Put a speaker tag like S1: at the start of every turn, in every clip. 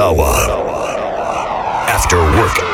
S1: Hour. After Work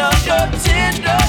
S2: up your tinder.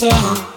S2: Better.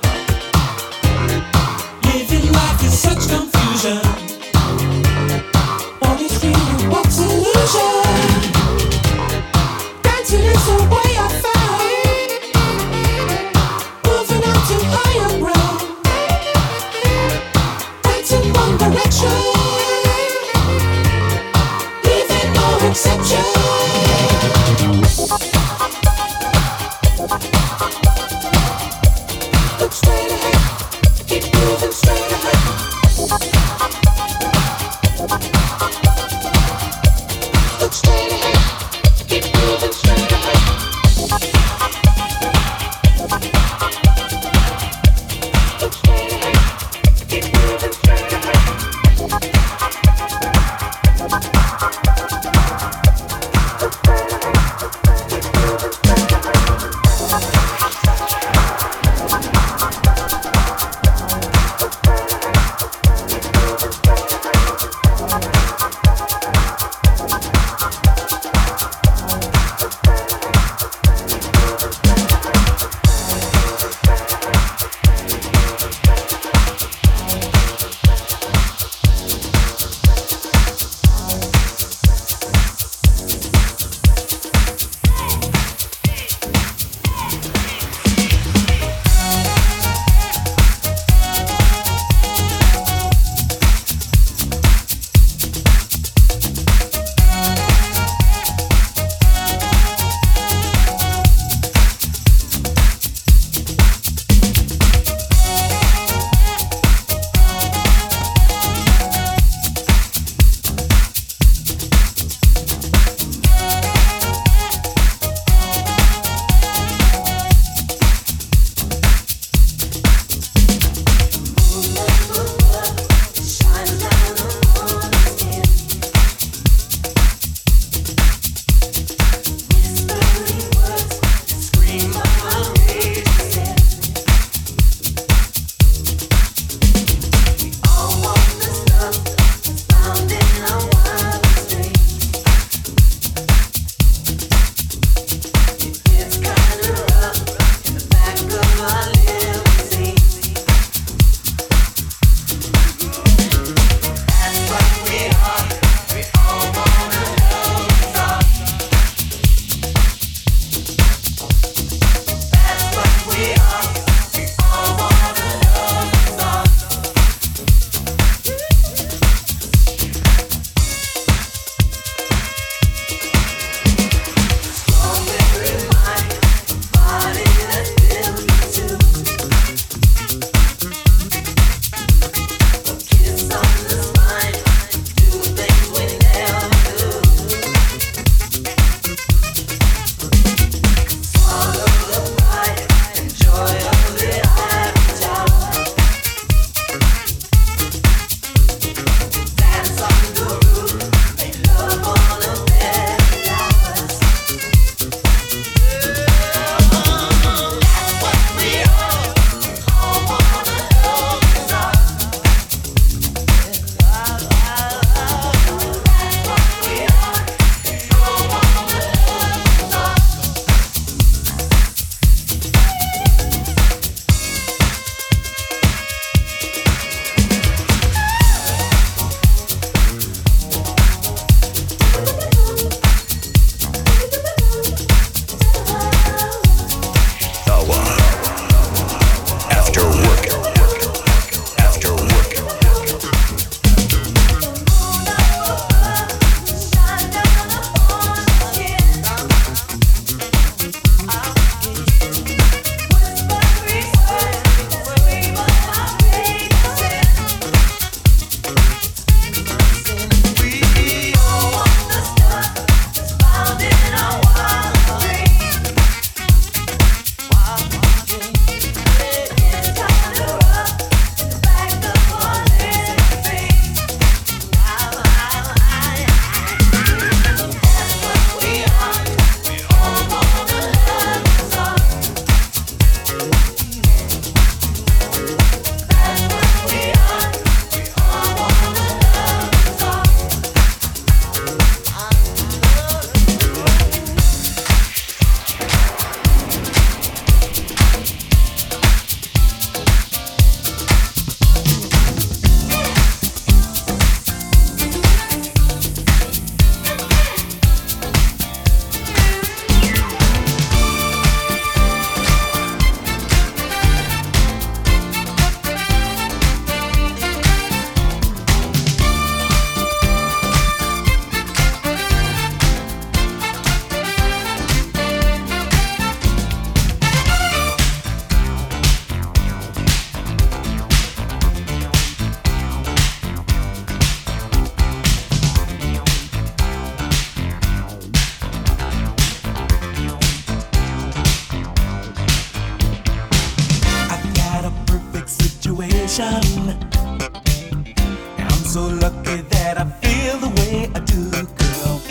S2: lucky that I feel the
S3: way I do, girl.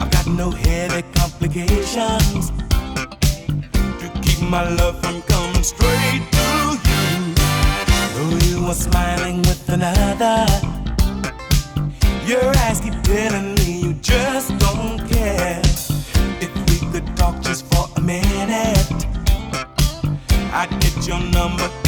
S3: I've got no heavy complications to keep
S4: my love from coming straight to you. Though you are smiling with another, your eyes keep telling me you just don't care. If we could talk just for a minute, I'd get your number.